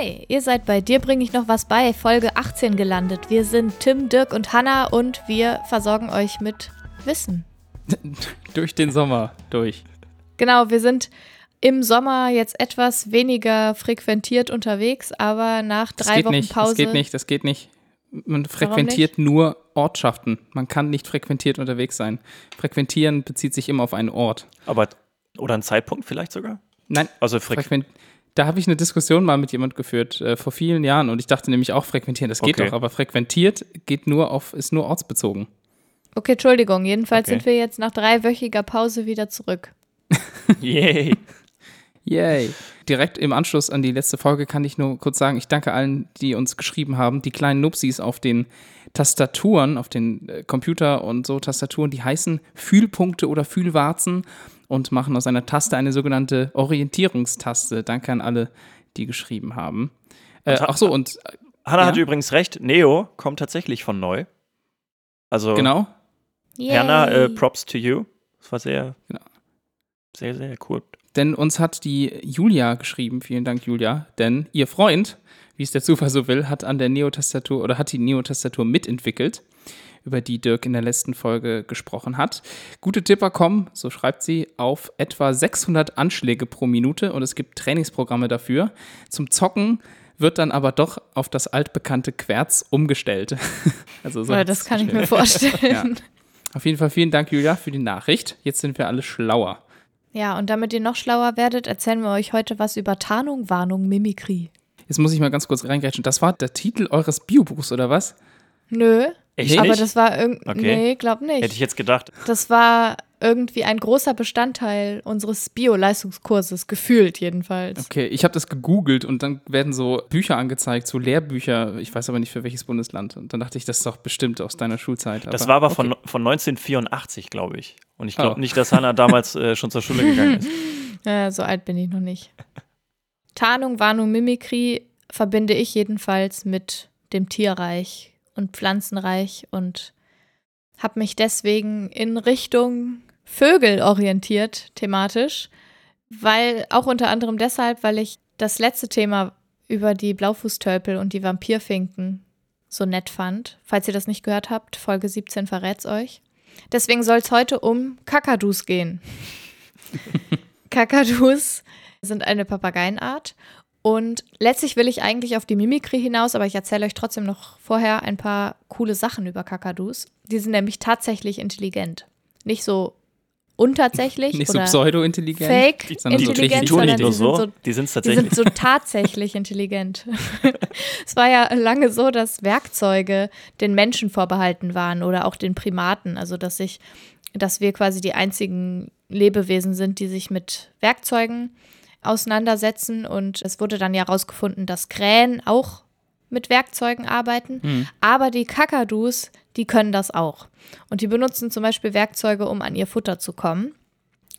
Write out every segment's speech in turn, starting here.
Hi, ihr seid bei Dir bringe ich noch was bei, Folge 18 gelandet. Wir sind Tim, Dirk und Hanna und wir versorgen euch mit Wissen. durch den Sommer durch. Genau, wir sind im Sommer jetzt etwas weniger frequentiert unterwegs, aber nach drei das geht Wochen nicht, Pause. Das geht nicht, das geht nicht. Man frequentiert nur Ortschaften. Man kann nicht frequentiert unterwegs sein. Frequentieren bezieht sich immer auf einen Ort. Aber, oder einen Zeitpunkt vielleicht sogar? Nein, Also frequ frequent da habe ich eine Diskussion mal mit jemand geführt, äh, vor vielen Jahren, und ich dachte nämlich auch frequentieren, das geht Okay. doch, aber frequentiert geht nur auf, ist nur ortsbezogen. Okay, Entschuldigung, jedenfalls Okay. sind wir jetzt nach dreiwöchiger Pause wieder zurück. Yay. Yay. Direkt im Anschluss an die letzte Folge kann ich nur kurz sagen, ich danke allen, die uns geschrieben haben. Die kleinen Nupsis auf den Tastaturen, auf den äh, Computer und so Tastaturen, die heißen Fühlpunkte oder Fühlwarzen und machen aus einer Taste eine sogenannte Orientierungstaste. Danke an alle, die geschrieben haben. Äh, ach so, und Hanna Ja? hat übrigens recht, Neo kommt tatsächlich von neu. Also, genau, Hanna, äh. Props to you. Das war sehr, Genau. sehr, sehr cool. Denn uns hat die Julia geschrieben, vielen Dank Julia, denn ihr Freund, wie es der Zufall so will, hat an der Neo-Tastatur oder hat die Neo-Tastatur mitentwickelt, über die Dirk in der letzten Folge gesprochen hat. Gute Tipper kommen, so schreibt sie, auf etwa 600 Anschläge pro Minute und es gibt Trainingsprogramme dafür. Zum Zocken wird dann aber doch auf das altbekannte Querz umgestellt. also so Ja, das kann ich mir vorstellen. Auf jeden Fall vielen Dank, Julia, für die Nachricht. Jetzt sind wir alle schlauer. Ja, und damit ihr noch schlauer werdet, erzählen wir euch heute was über Tarnung, Warnung, Mimikrie. Jetzt muss ich mal ganz kurz reingrätschen. Das war der Titel eures Biobuchs, oder was? Nö, Echt aber nicht? das war irgendwie. Okay. Nee, glaub nicht. Hätte ich jetzt gedacht. Das war irgendwie ein großer Bestandteil unseres Bio-Leistungskurses, gefühlt jedenfalls. Okay, ich habe das gegoogelt und dann werden so Bücher angezeigt, so Lehrbücher. Ich weiß aber nicht für welches Bundesland. Und dann dachte ich, das ist doch bestimmt aus deiner Schulzeit. Das war aber okay. von, von 1984, glaube ich. Und ich glaube Oh. nicht, dass Hanna damals äh, schon zur Schule gegangen ist. Ja, so alt bin ich noch nicht. Tarnung, Warnung, Mimikrie verbinde ich jedenfalls mit dem Tierreich und Pflanzenreich und habe mich deswegen in Richtung Vögel orientiert, thematisch, weil auch unter anderem deshalb, weil ich das letzte Thema über die Blaufußtölpel und die Vampirfinken so nett fand. Falls ihr das nicht gehört habt, Folge 17 verrät's euch. Deswegen soll es heute um Kakadus gehen. Kakadus sind eine Papageienart. Und letztlich will ich eigentlich auf die Mimikrie hinaus, aber ich erzähle euch trotzdem noch vorher ein paar coole Sachen über Kakadus. Die sind nämlich tatsächlich intelligent. Nicht so untatsächlich Nicht so oder pseudo-intelligent. fake sondern so Die, intelligent, die tun sondern nicht nur die sind so, so die sind es die tatsächlich. sind so tatsächlich intelligent. es war ja lange so, dass Werkzeuge den Menschen vorbehalten waren oder auch den Primaten. Also dass sich, dass wir quasi die einzigen Lebewesen sind, die sich mit Werkzeugen auseinandersetzen. Und es wurde dann ja herausgefunden, dass Krähen auch mit Werkzeugen arbeiten. Hm. Aber die Kakadus, die können das auch. Und die benutzen zum Beispiel Werkzeuge, um an ihr Futter zu kommen.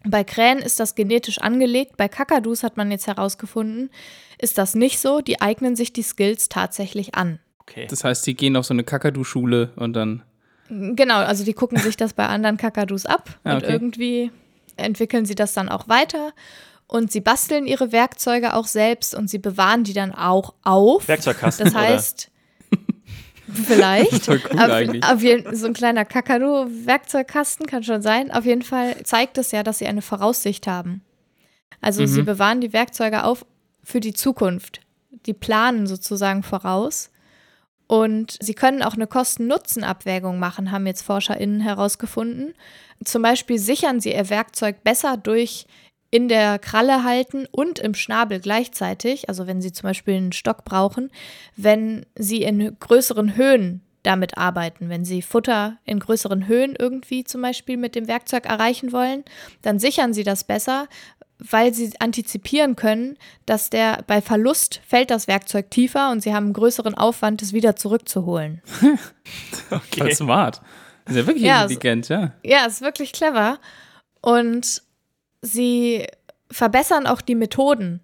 Bei Krähen ist das genetisch angelegt. Bei Kakadus hat man jetzt herausgefunden, ist das nicht so. Die eignen sich die Skills tatsächlich an. okay. Das heißt, die gehen auf so eine Kakadu-Schule und dann. Genau, also die gucken sich das bei anderen Kakadus ab Ah, und okay. irgendwie entwickeln sie das dann auch weiter. Und sie basteln ihre Werkzeuge auch selbst und sie bewahren die dann auch auf. Werkzeugkasten. Das heißt, vielleicht. Voll cool auf, eigentlich. auf jeden, so ein kleiner Kakadu-Werkzeugkasten kann schon sein. Auf jeden Fall zeigt es ja, dass sie eine Voraussicht haben. Also Mhm. sie bewahren die Werkzeuge auf für die Zukunft. Die planen sozusagen voraus. Und sie können auch eine Kosten-Nutzen-Abwägung machen, haben jetzt ForscherInnen herausgefunden. Zum Beispiel sichern sie ihr Werkzeug besser durch in der Kralle halten und im Schnabel gleichzeitig, also wenn sie zum Beispiel einen Stock brauchen, wenn sie in größeren Höhen damit arbeiten. Wenn sie Futter in größeren Höhen irgendwie zum Beispiel mit dem Werkzeug erreichen wollen, dann sichern sie das besser, weil sie antizipieren können, dass der bei Verlust fällt das Werkzeug tiefer und sie haben einen größeren Aufwand, es wieder zurückzuholen. Voll okay. smart. Ist ja wirklich Ja, intelligent, ja. Ja, ist wirklich clever. Und sie verbessern auch die Methoden.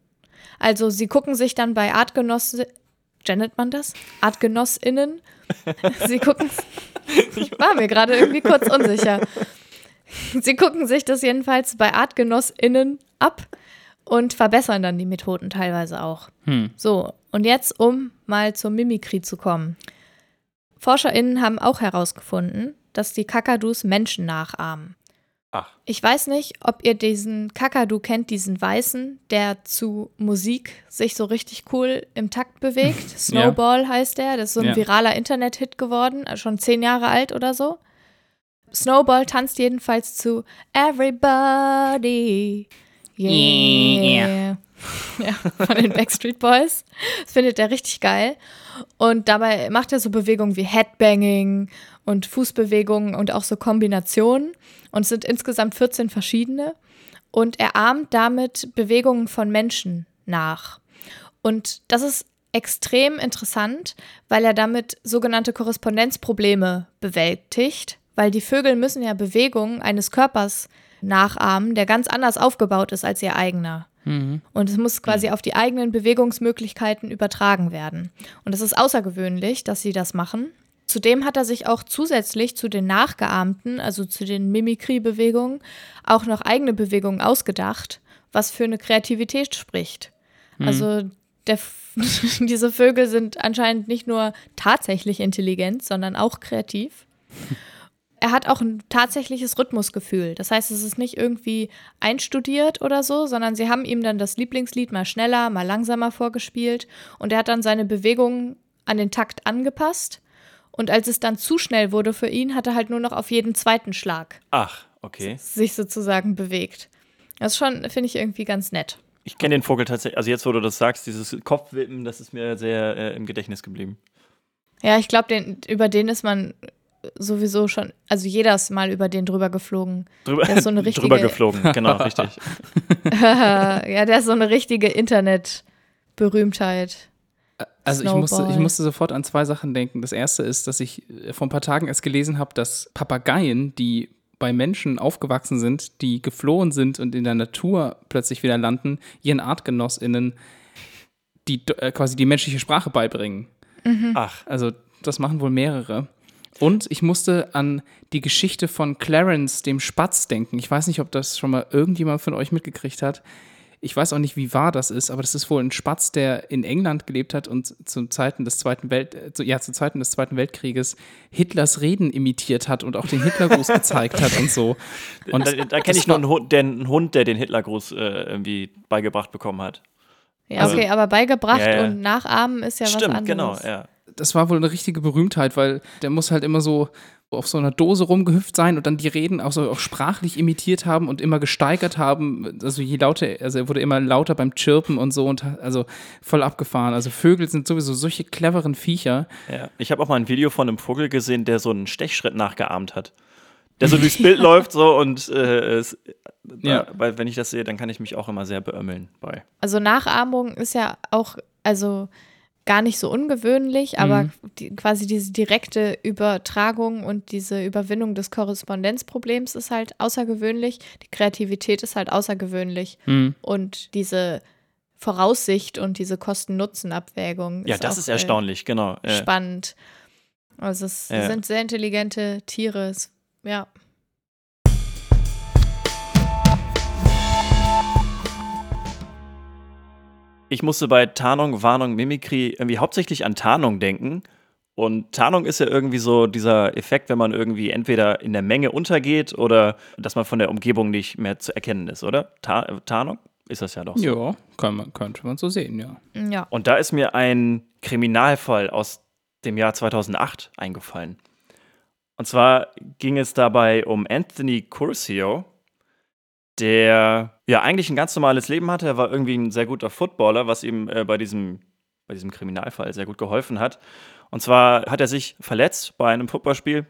Also sie gucken sich dann bei Artgenossen, nennt man das? ArtgenossInnen. Sie gucken, ich war mir gerade irgendwie kurz unsicher. Sie gucken sich das jedenfalls bei ArtgenossInnen ab und verbessern dann die Methoden teilweise auch. Hm. So, Und jetzt, um mal zur Mimikrie zu kommen. ForscherInnen haben auch herausgefunden, dass die Kakadus Menschen nachahmen. Ach. Ich weiß nicht, ob ihr diesen Kakadu kennt, diesen Weißen, der zu Musik sich so richtig cool im Takt bewegt. Snowball heißt der. Das ist so ein Ja. viraler Internet-Hit geworden, äh, schon zehn Jahre alt oder so. Snowball tanzt jedenfalls zu Everybody. Yeah. Ja, von den Backstreet Boys. Das findet er richtig geil. Und dabei macht er so Bewegungen wie Headbanging und Fußbewegungen und auch so Kombinationen. Und es sind insgesamt 14 verschiedene. Und er ahmt damit Bewegungen von Menschen nach. Und das ist extrem interessant, weil er damit sogenannte Korrespondenzprobleme bewältigt, weil die Vögel müssen ja Bewegungen eines Körpers nachahmen, der ganz anders aufgebaut ist als ihr eigener. Und es muss quasi auf die eigenen Bewegungsmöglichkeiten übertragen werden. Und es ist außergewöhnlich, dass sie das machen. Zudem hat er sich auch zusätzlich zu den nachgeahmten, also zu den Mimikry-Bewegungen, auch noch eigene Bewegungen ausgedacht, was für eine Kreativität spricht. Also der, diese Vögel sind anscheinend nicht nur tatsächlich intelligent, sondern auch kreativ. Er hat auch ein tatsächliches Rhythmusgefühl. Das heißt, es ist nicht irgendwie einstudiert oder so, sondern sie haben ihm dann das Lieblingslied mal schneller, mal langsamer vorgespielt und er hat dann seine Bewegungen an den Takt angepasst. Und als es dann zu schnell wurde für ihn, hat er halt nur noch auf jeden zweiten Schlag Ach, okay. sich sozusagen bewegt. Das ist schon, finde ich irgendwie ganz nett. Ich kenne den Vogel tatsächlich, also jetzt, wo du das sagst, dieses Kopfwippen, das ist mir sehr äh, im Gedächtnis geblieben. Ja, ich glaube, über den ist man sowieso schon, also jeder ist mal über den drüber geflogen. Drüber, Der ist so eine richtige- drüber geflogen, genau, richtig. ja, der ist so eine richtige Internet-Berühmtheit. Also ich musste, ich musste sofort an zwei Sachen denken. Das erste ist, dass ich vor ein paar Tagen erst gelesen habe, dass Papageien, die bei Menschen aufgewachsen sind, die geflohen sind und in der Natur plötzlich wieder landen, ihren ArtgenossInnen die äh, quasi die menschliche Sprache beibringen. Ach, Also das machen wohl mehrere. Und ich musste an die Geschichte von Clarence, dem Spatz, denken. Ich weiß nicht, ob das schon mal irgendjemand von euch mitgekriegt hat. Ich weiß auch nicht, wie wahr das ist, aber das ist wohl ein Spatz, der in England gelebt hat und zu Zeiten des Zweiten Welt, äh, zu, ja, zu Zeiten des Zweiten Weltkrieges Hitlers Reden imitiert hat und auch den Hitlergruß gezeigt hat und so. Und da, da kenne ich nur einen Hund, der, einen Hund, der den Hitlergruß äh, irgendwie beigebracht bekommen hat. Ja, Also- okay, aber beigebracht Ja, ja. und nachahmen ist ja Stimmt, was anderes. genau, ja. Das war wohl eine richtige Berühmtheit, weil der muss halt immer so auf so einer Dose rumgehüpft sein und dann die Reden auch so auch sprachlich imitiert haben und immer gesteigert haben. Also je lauter, also er wurde immer lauter beim Chirpen und so und also voll abgefahren. Also Vögel sind sowieso solche cleveren Viecher. Ja, ich habe auch mal ein Video von einem Vogel gesehen, der so einen Stechschritt nachgeahmt hat. Der so durchs Bild läuft so und äh, es, Ja. ja. weil wenn ich das sehe, dann kann ich mich auch immer sehr beömmeln bei. Also Nachahmung ist ja auch, also gar nicht so ungewöhnlich, aber Mhm. die, quasi diese direkte Übertragung und diese Überwindung des Korrespondenzproblems ist halt außergewöhnlich. Die Kreativität ist halt außergewöhnlich. Hm. Und diese Voraussicht und diese Kosten-Nutzen-Abwägung Ja, ist das ist erstaunlich, genau. Äh, Äh, spannend. Also es Ja. sind sehr intelligente Tiere. Es, ja. Ich musste bei Tarnung, Warnung, Mimikry irgendwie hauptsächlich an Tarnung denken. Und Tarnung ist ja irgendwie so dieser Effekt, wenn man irgendwie entweder in der Menge untergeht oder dass man von der Umgebung nicht mehr zu erkennen ist, oder? Ta Tarnung? Ist das ja doch so. Ja, kann man, könnte man so sehen, ja. Ja. Und da ist mir ein Kriminalfall aus dem Jahr 2008 eingefallen. Und zwar ging es dabei um Anthony Curcio, der ja eigentlich ein ganz normales Leben hatte. Er war irgendwie ein sehr guter Footballer, was ihm äh, bei, diesem, bei diesem Kriminalfall sehr gut geholfen hat. Und zwar hat er sich verletzt bei einem Footballspiel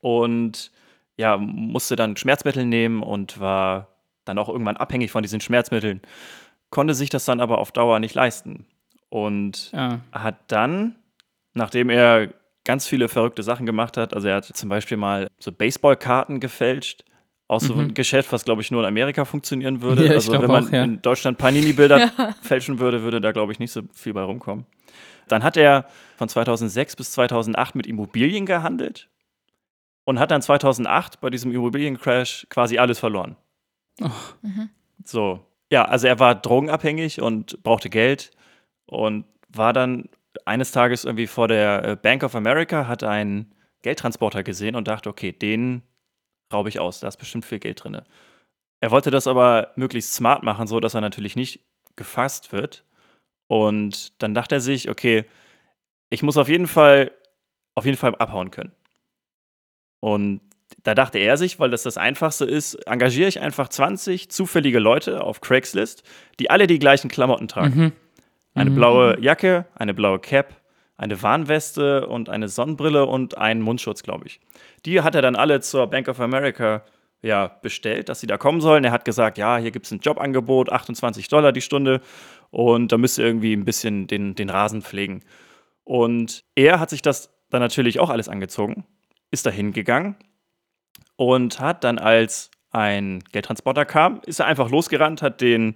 und ja, musste dann Schmerzmittel nehmen und war dann auch irgendwann abhängig von diesen Schmerzmitteln, konnte sich das dann aber auf Dauer nicht leisten. Und ja. hat dann, nachdem er ganz viele verrückte Sachen gemacht hat, also er hat zum Beispiel mal so Baseballkarten gefälscht, aus so einem Geschäft, was glaube ich nur in Amerika funktionieren würde. Mhm. Ja, also wenn man auch, ja. in Deutschland Panini-Bilder fälschen würde, würde da glaube ich nicht so viel bei rumkommen. Dann hat er von 2006 bis 2008 mit Immobilien gehandelt und hat dann 2008 bei diesem Immobiliencrash quasi alles verloren. Ach. Mhm. So, ja, also er war drogenabhängig und brauchte Geld und war dann eines Tages irgendwie vor der äh, Bank of America, hat einen Geldtransporter gesehen und dachte, okay, den raube ich aus, da ist bestimmt viel Geld drin. Er wollte das aber möglichst smart machen, so dass er natürlich nicht gefasst wird. Und dann dachte er sich, okay, ich muss auf jeden Fall, auf jeden Fall abhauen können. Und da dachte er sich, weil das das Einfachste ist, engagiere ich einfach 20 zufällige Leute auf Craigslist, die alle die gleichen Klamotten tragen. Mhm. Eine mhm. blaue Jacke, eine blaue Cap, eine Warnweste und eine Sonnenbrille und einen Mundschutz, glaube ich. Die hat er dann alle zur Bank of America ja, bestellt, dass sie da kommen sollen. Er hat gesagt, ja, hier gibt es ein Jobangebot, 28 Dollar die Stunde und da müsst ihr irgendwie ein bisschen den, den Rasen pflegen. Und er hat sich das dann natürlich auch alles angezogen, ist da hingegangen und hat dann, als ein Geldtransporter kam, ist er einfach losgerannt, hat den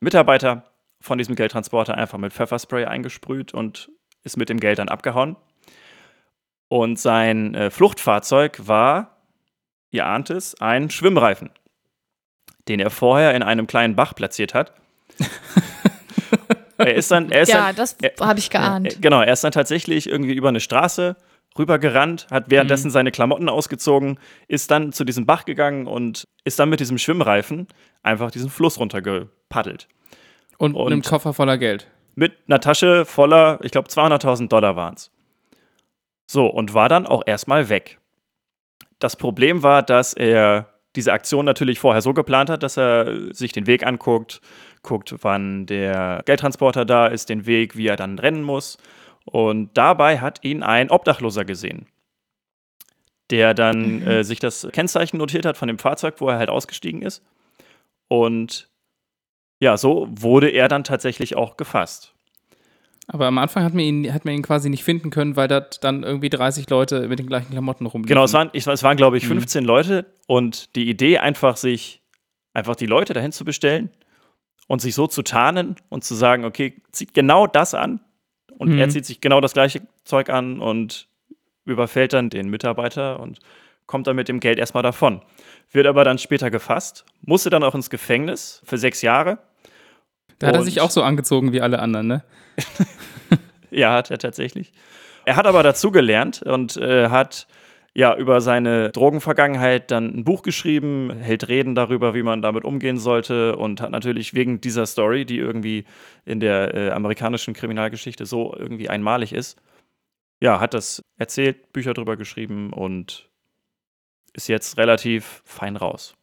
Mitarbeiter von diesem Geldtransporter einfach mit Pfefferspray eingesprüht und ist mit dem Geld dann abgehauen. Und sein äh, Fluchtfahrzeug war, ihr ahnt es, ein Schwimmreifen, den er vorher in einem kleinen Bach platziert hat. er ist dann, er ist ja, dann, das habe ich geahnt. Äh, genau, er ist dann tatsächlich irgendwie über eine Straße rübergerannt, hat währenddessen mhm. seine Klamotten ausgezogen, ist dann zu diesem Bach gegangen und ist dann mit diesem Schwimmreifen einfach diesen Fluss runtergepaddelt. Und, und einem Koffer voller Geld. Mit einer Tasche voller, ich glaube 200.000 Dollar waren es. So, und war dann auch erstmal weg. Das Problem war, dass er diese Aktion natürlich vorher so geplant hat, dass er sich den Weg anguckt, guckt, wann der Geldtransporter da ist, den Weg, wie er dann rennen muss. Und dabei hat ihn ein Obdachloser gesehen, der dann mhm. äh, sich das Kennzeichen notiert hat von dem Fahrzeug, wo er halt ausgestiegen ist. Und ja, so wurde er dann tatsächlich auch gefasst. Aber am Anfang hat man ihn, hat man ihn quasi nicht finden können, weil da dann irgendwie 30 Leute mit den gleichen Klamotten rumliefen. Genau, es waren, ich, es waren glaube ich, 15 mhm. Leute und die Idee einfach, sich einfach die Leute dahin zu bestellen und sich so zu tarnen und zu sagen, okay, zieht genau das an und mhm. er zieht sich genau das gleiche Zeug an und überfällt dann den Mitarbeiter und kommt dann mit dem Geld erstmal davon. Wird aber dann später gefasst, musste dann auch ins Gefängnis für sechs Jahre da hat er sich auch so angezogen wie alle anderen, ne? ja, hat er tatsächlich. Er hat aber dazugelernt und äh, hat ja über seine Drogenvergangenheit dann ein Buch geschrieben, hält Reden darüber, wie man damit umgehen sollte und hat natürlich wegen dieser Story, die irgendwie in der äh, amerikanischen Kriminalgeschichte so irgendwie einmalig ist, ja, hat das erzählt, Bücher darüber geschrieben und ist jetzt relativ fein raus.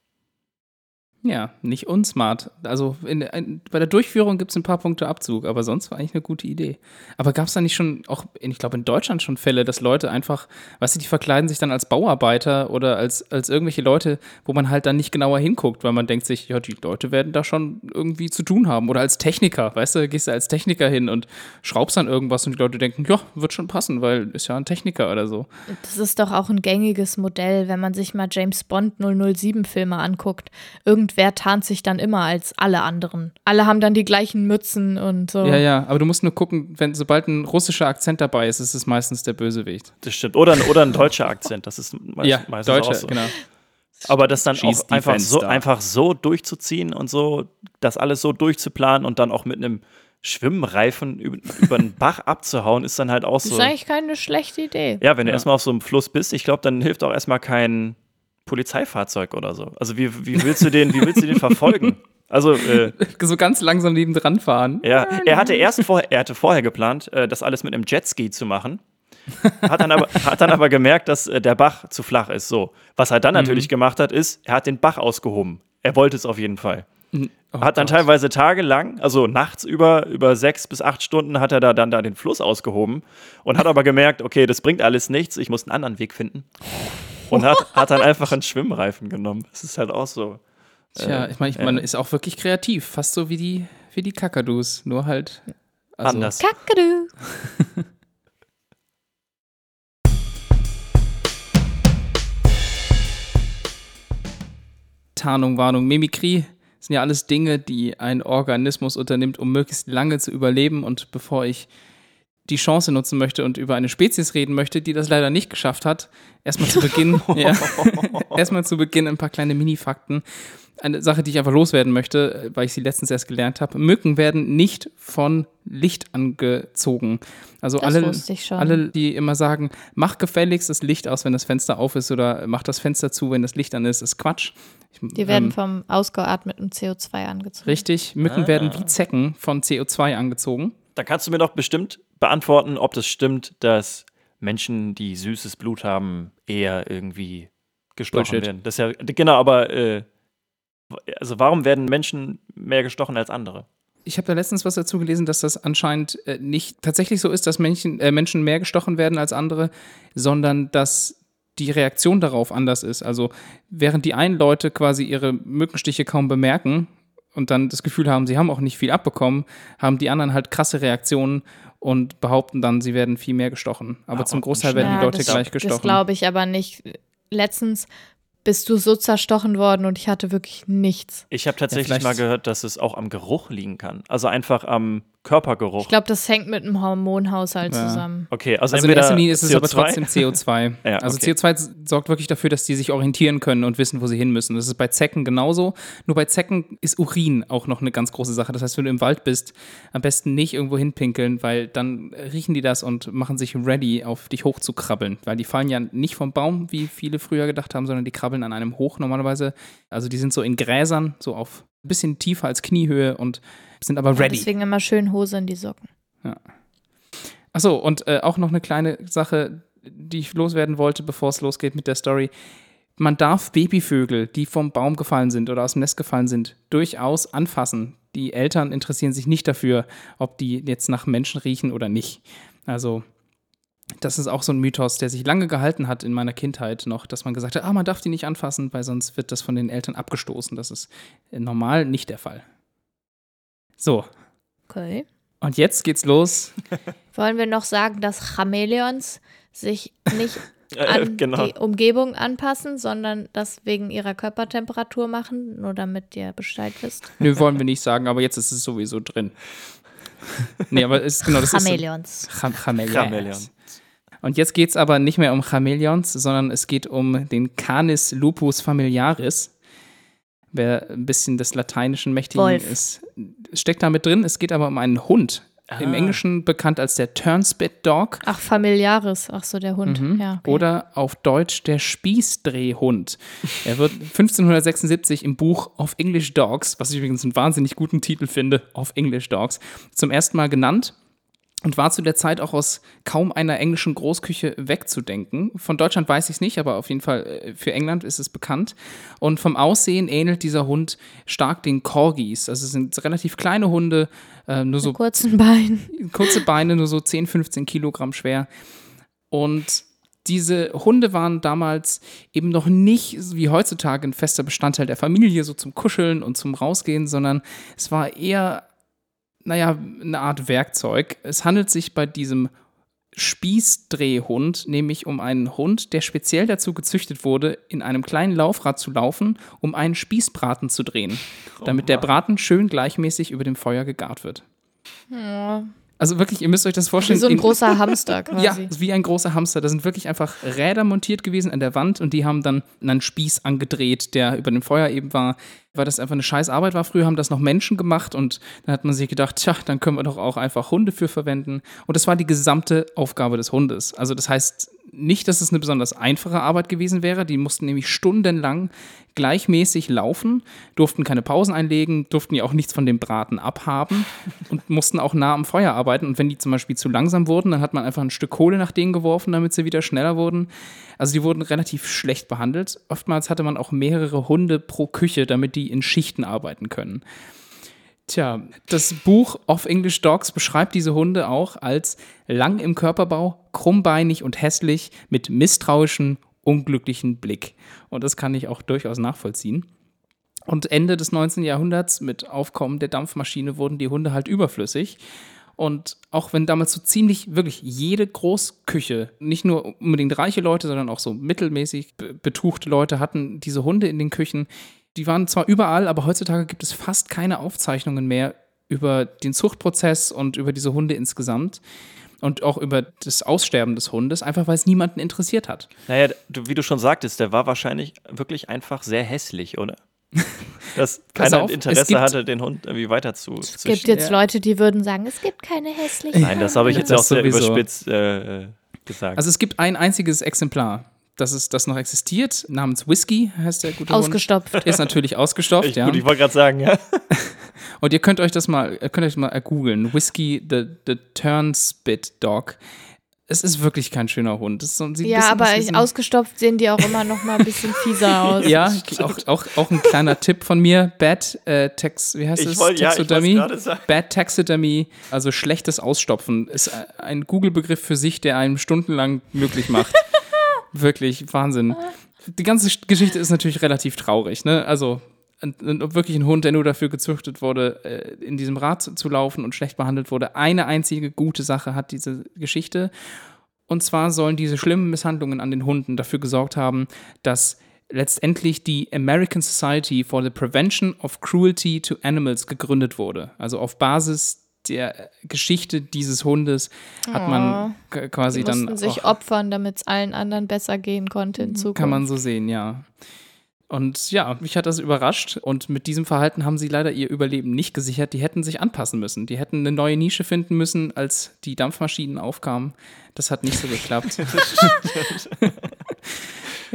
Ja, nicht unsmart. Also in, in, bei der Durchführung gibt es ein paar Punkte Abzug, aber sonst war eigentlich eine gute Idee. Aber gab es da nicht schon, auch ich glaube in Deutschland schon Fälle, dass Leute einfach, weißt du, die verkleiden sich dann als Bauarbeiter oder als, als irgendwelche Leute, wo man halt dann nicht genauer hinguckt, weil man denkt sich, ja, die Leute werden da schon irgendwie zu tun haben. Oder als Techniker, weißt du, gehst du als Techniker hin und schraubst dann irgendwas und die Leute denken, ja, wird schon passen, weil ist ja ein Techniker oder so. Das ist doch auch ein gängiges Modell, wenn man sich mal James Bond 007 Filme anguckt. Irgendwie irgendwer tarnt sich dann immer als alle anderen. Alle haben dann die gleichen Mützen und so. Ja, ja, aber du musst nur gucken, wenn sobald ein russischer Akzent dabei ist, ist es meistens der Bösewicht. Das stimmt. Oder, oder ein deutscher Akzent, das ist meist, ja, meistens Deutscher, auch so. genau. Aber das dann Schieß auch einfach so, einfach so durchzuziehen und so, das alles so durchzuplanen und dann auch mit einem Schwimmreifen über, über einen Bach abzuhauen, ist dann halt auch so. Das ist eigentlich keine schlechte Idee. Ja, wenn du ja. erstmal auf so einem Fluss bist, ich glaube, dann hilft auch erstmal kein, Polizeifahrzeug oder so. Also wie, wie willst du den, wie willst du den verfolgen? Also äh, so ganz langsam nebendran fahren. Ja, er hatte erst vorher, er hatte vorher geplant, äh, das alles mit einem Jetski zu machen. Hat dann aber, hat dann aber gemerkt, dass äh, der Bach zu flach ist. So. Was er dann mhm. natürlich gemacht hat, ist, er hat den Bach ausgehoben. Er wollte es auf jeden Fall. Mhm. Oh hat dann Gott. teilweise tagelang, also nachts über, über sechs bis acht Stunden, hat er da dann da den Fluss ausgehoben und hat aber gemerkt, okay, das bringt alles nichts, ich muss einen anderen Weg finden und hat, hat dann einfach einen Schwimmreifen genommen. Das ist halt auch so. Tja, äh, ich meine, man ist auch wirklich kreativ, fast so wie die, wie die Kakadus, nur halt also anders. Kakadu. Tarnung, Warnung, Mimikrie sind ja alles Dinge, die ein Organismus unternimmt, um möglichst lange zu überleben. Und bevor ich die Chance nutzen möchte und über eine Spezies reden möchte, die das leider nicht geschafft hat. Erstmal zu Beginn, ja, erstmal zu Beginn ein paar kleine Mini-Fakten. eine Sache, die ich einfach loswerden möchte, weil ich sie letztens erst gelernt habe. Mücken werden nicht von Licht angezogen. Also Das alle, wusste ich schon. alle, die immer sagen, mach gefälligst das Licht aus, wenn das Fenster auf ist oder mach das Fenster zu, wenn das Licht an ist, ist Quatsch. Ich, Die werden ähm, vom ausgeatmeten CO2 angezogen. Richtig, Mücken Ah. werden wie Zecken von CO2 angezogen. Da kannst du mir doch bestimmt beantworten, ob das stimmt, dass Menschen, die süßes Blut haben, eher irgendwie gestochen Bullshit. werden. Das ist ja, genau, aber äh, also warum werden Menschen mehr gestochen als andere? Ich habe da letztens was dazu gelesen, dass das anscheinend äh, nicht tatsächlich so ist, dass Menschen, äh, Menschen mehr gestochen werden als andere, sondern dass die Reaktion darauf anders ist. Also während die einen Leute quasi ihre Mückenstiche kaum bemerken und dann das Gefühl haben, sie haben auch nicht viel abbekommen, haben die anderen halt krasse Reaktionen und behaupten dann, sie werden viel mehr gestochen. Aber Ah, zum Großteil werden die Leute das, gleich Das gestochen. glaube ich aber nicht. Letztens bist du so zerstochen worden und ich hatte wirklich nichts. Ich habe tatsächlich vielleicht- mal gehört, dass es auch am Geruch liegen kann. Also einfach am Körpergeruch. Ich glaube, das hängt mit dem Hormonhaushalt Ja. zusammen. okay, also, Also in erster Linie ist es aber CO2 trotzdem CO2. Ja, Also okay. CO2 sorgt wirklich dafür, dass die sich orientieren können und wissen, wo sie hin müssen. Das ist bei Zecken genauso. Nur bei Zecken ist Urin auch noch eine ganz große Sache. Das heißt, wenn du im Wald bist, am besten nicht irgendwo hinpinkeln, weil dann riechen die das und machen sich ready, auf dich hochzukrabbeln. Weil die fallen ja nicht vom Baum, wie viele früher gedacht haben, sondern die krabbeln an einem hoch normalerweise. Also die sind so in Gräsern, so auf ein bisschen tiefer als Kniehöhe und sind aber ready. Deswegen immer schön Hose in die Socken. Achso, und äh, auch noch eine kleine Sache, die ich loswerden wollte, bevor es losgeht mit der Story. Man darf Babyvögel, die vom Baum gefallen sind oder aus dem Nest gefallen sind, durchaus anfassen. Die Eltern interessieren sich nicht dafür, ob die jetzt nach Menschen riechen oder nicht. Also, das ist auch so ein Mythos, der sich lange gehalten hat in meiner Kindheit noch, dass man gesagt hat, ah, man darf die nicht anfassen, weil sonst wird das von den Eltern abgestoßen. Das ist normal nicht der Fall. So, Okay. und jetzt geht's los. Wollen wir noch sagen, dass Chamäleons sich nicht Äh, an genau. die Umgebung anpassen, sondern das wegen ihrer Körpertemperatur machen, nur damit ihr Bescheid wisst? Nö, wollen wir nicht sagen, aber jetzt ist es sowieso drin. nee, aber es ist genau das Chamäleons. ist Cham Chamäleons. Chamäleon. Und jetzt geht es aber nicht mehr um Chamäleons, sondern es geht um den Canis lupus familiaris. Wer ein bisschen des Lateinischen mächtig Wolf. ist, steckt da mit drin. Es geht aber um einen Hund. Im Ah. Englischen bekannt als der Turnspit Dog. Ach, Familiaris. Ach so, der Hund. Mhm. Ja, okay. Oder auf Deutsch der Spießdrehhund. Er wird 1576 im Buch Of English Dogs, was ich übrigens einen wahnsinnig guten Titel finde, Of English Dogs, zum ersten Mal genannt und war zu der Zeit auch aus kaum einer englischen Großküche wegzudenken. Von Deutschland weiß ich es nicht, aber auf jeden Fall äh, für England ist es bekannt. Und vom Aussehen ähnelt dieser Hund stark den Corgis. Also es sind relativ kleine Hunde, äh, nur so Mit kurzen Beinen. kurze Beine, nur so 10, 15 Kilogramm schwer. Und diese Hunde waren damals eben noch nicht wie heutzutage ein fester Bestandteil der Familie, so zum Kuscheln und zum Rausgehen, sondern es war eher, naja, eine Art Werkzeug. Es handelt sich bei diesem Spießdrehhund nämlich um einen Hund, der speziell dazu gezüchtet wurde, in einem kleinen Laufrad zu laufen, um einen Spießbraten zu drehen, damit der Braten schön gleichmäßig über dem Feuer gegart wird. Ja. Also wirklich, ihr müsst euch das Wie vorstellen. so ein in- großer Hamster quasi. ja, wie ein großer Hamster. Da sind wirklich einfach Räder montiert gewesen an der Wand und die haben dann einen Spieß angedreht, der über dem Feuer eben war. Weil das einfach eine scheiß Arbeit war. Früher haben das noch Menschen gemacht und dann hat man sich gedacht, tja, dann können wir doch auch einfach Hunde für verwenden. Und das war die gesamte Aufgabe des Hundes. Also das heißt nicht, dass es eine besonders einfache Arbeit gewesen wäre. Die mussten nämlich stundenlang gleichmäßig laufen, durften keine Pausen einlegen, durften ja auch nichts von dem Braten abhaben und mussten auch nah am Feuer arbeiten. Und wenn die zum Beispiel zu langsam wurden, dann hat man einfach ein Stück Kohle nach denen geworfen, damit sie wieder schneller wurden. Also die wurden relativ schlecht behandelt. Oftmals hatte man auch mehrere Hunde pro Küche, damit die in Schichten arbeiten können. Tja, das Buch Of English Dogs beschreibt diese Hunde auch als lang im Körperbau, krummbeinig und hässlich, mit misstrauischem, unglücklichen Blick. Und das kann ich auch durchaus nachvollziehen. Und Ende des 19. Jahrhunderts mit Aufkommen der Dampfmaschine wurden die Hunde halt überflüssig. Und auch wenn damals so ziemlich wirklich jede Großküche, nicht nur unbedingt reiche Leute, sondern auch so mittelmäßig be- betuchte Leute hatten diese Hunde in den Küchen, die waren zwar überall, aber heutzutage gibt es fast keine Aufzeichnungen mehr über den Zuchtprozess und über diese Hunde insgesamt und auch über das Aussterben des Hundes, einfach weil es niemanden interessiert hat. Naja, du, wie du schon sagtest, der war wahrscheinlich wirklich einfach sehr hässlich, oder? Dass keiner auf, es Interesse gibt- hatte, den Hund irgendwie weiter zu, Es zu gibt jetzt Ja. Leute, die würden sagen, es gibt keine hässlichen. Nein, das habe ich jetzt Das auch sehr sowieso. überspitzt äh, äh, gesagt. Also es gibt ein einziges Exemplar, das, ist, das noch existiert, namens Whisky heißt der gute Ausgestopft. Hund. Ist natürlich ausgestopft, ich, ja. Gut, ich wollte gerade sagen, ja. Und ihr könnt euch das mal, ihr könnt euch mal googeln. Whisky the, the Turnspit Dog. Es ist wirklich kein schöner Hund. Das ist so, Ja, aber ich, ausgestopft sehen die auch immer noch mal ein bisschen fieser aus. Ja, auch, auch, auch ein kleiner Tipp von mir. Bad äh, Tax, wie heißt Ich es? ja, wollt's Taxidermy. sagen. Bad Taxidermy, also schlechtes Ausstopfen, ist ein Google-Begriff für sich, der einem stundenlang möglich macht. Wirklich Wahnsinn. Die ganze Geschichte ist natürlich relativ traurig, ne? Also wirklich ein Hund, der nur dafür gezüchtet wurde, äh, in diesem Rad zu laufen und schlecht behandelt wurde. Eine einzige gute Sache hat diese Geschichte. Und zwar sollen diese schlimmen Misshandlungen an den Hunden dafür gesorgt haben, dass letztendlich die American Society for the Prevention of Cruelty to Animals gegründet wurde. Also auf Basis der Geschichte dieses Hundes hat man k- quasi Die dann mussten sich auch, opfern, damit es allen anderen besser gehen konnte in Zukunft. kann man so sehen, ja. Und ja, mich hat das überrascht. Und mit diesem Verhalten haben sie leider ihr Überleben nicht gesichert. Die hätten sich anpassen müssen. Die hätten eine neue Nische finden müssen, als die Dampfmaschinen aufkamen. Das hat nicht so geklappt.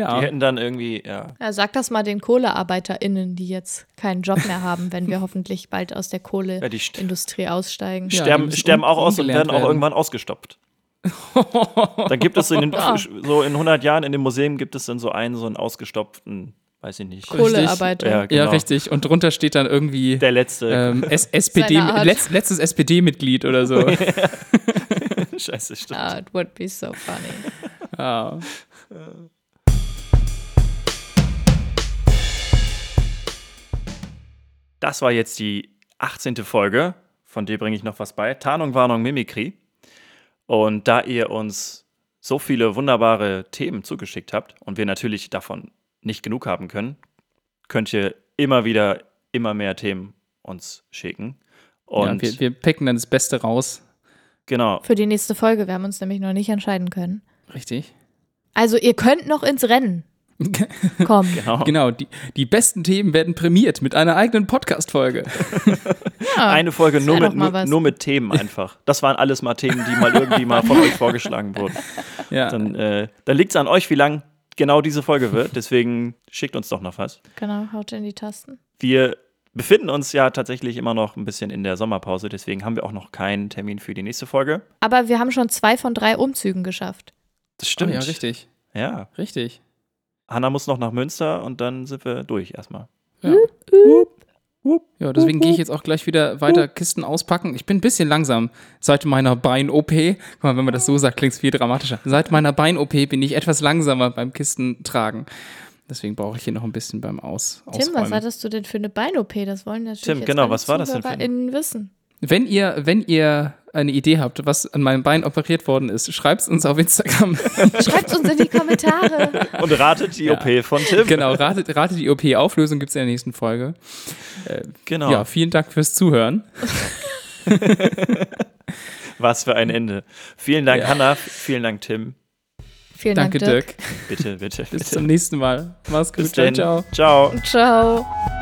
Die ja, hätten dann irgendwie, ja. Ja, sag das mal den KohlearbeiterInnen, die jetzt keinen Job mehr haben, wenn wir hoffentlich bald aus der ja die st Kohleindustrie aussteigen. Ja, die sterben, sterben auch aus und werden auch irgendwann ausgestopft. dann gibt es so in, den, Ja. so in 100 Jahren in dem Museum gibt es dann so einen, so einen ausgestopften, weiß ich nicht. Kohlearbeiter. Ja, ja, genau. richtig. Und drunter steht dann irgendwie Der letzte. ähm, SPD, Seiner Art. letz, letztes SPD-Mitglied oder so. Scheiße, stimmt. Ah, it would be so funny. ja. Das war jetzt die 18. Folge, von der bringe ich noch was bei. Tarnung, Warnung, Mimikry. Und da ihr uns so viele wunderbare Themen zugeschickt habt und wir natürlich davon nicht genug haben können, könnt ihr immer wieder immer mehr Themen uns schicken. Und ja wir, wir picken dann das Beste raus. genau, Für die nächste Folge. Wir haben uns nämlich noch nicht entscheiden können. Richtig. Also, ihr könnt noch ins Rennen kommen. genau. Genau, die, die besten Themen werden prämiert mit einer eigenen Podcast-Folge. Ja, Eine Folge nur mit, nur, mit Themen einfach. Das waren alles mal Themen, die mal irgendwie mal von euch vorgeschlagen wurden. Ja. Dann, äh, dann liegt es an euch, wie lang genau diese Folge wird. Deswegen schickt uns doch noch was. Genau, haut in die Tasten. Wir befinden uns ja tatsächlich immer noch ein bisschen in der Sommerpause, deswegen haben wir auch noch keinen Termin für die nächste Folge. Aber wir haben schon zwei von drei Umzügen geschafft. Das Oh, stimmt. ja, richtig. Ja. Richtig. Hanna muss noch nach Münster und dann sind wir durch erstmal. Ja. Ja, deswegen gehe ich jetzt auch gleich wieder weiter Kisten auspacken. Ich bin ein bisschen langsam. Seit meiner Bein-OP, guck mal, wenn man das so sagt, klingt es viel dramatischer. Seit meiner Bein-OP bin ich etwas langsamer beim Kisten tragen. Deswegen brauche ich hier noch ein bisschen beim Aus Tim, was Ausräumen. hattest du denn für eine Bein-OP? Das wollen natürlich Tim, jetzt genau, alle was war das denn für eine? Wissen. Wenn ihr, wenn ihr eine Idee habt, was an meinem Bein operiert worden ist, schreibt es uns auf Instagram. Schreibt uns in die Kommentare. Und ratet die Ja. OP von Tim. genau, ratet, ratet die OP-Auflösung gibt es in der nächsten Folge. Genau. Ja, vielen Dank fürs Zuhören. Was für ein Ende. Vielen Dank, Ja. Hanna. Vielen Dank, Tim. Vielen Danke, Dank, Dirk. Dirk. Bitte, bitte. Bis bitte. zum nächsten Mal. Mach's gut. Bis Ciao, dann. ciao. Ciao. Ciao.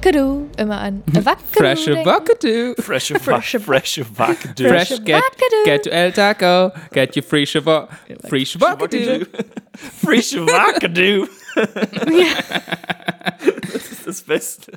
Kakadu immer an Wackadu Fresh. Avocado. Fresh Fresh Fresh Wackadoo. Fresh, get, Avocado. get to El Taco. Get your fresh avo- fresh avocado. Fresh Wackadoo. Das ist das Beste.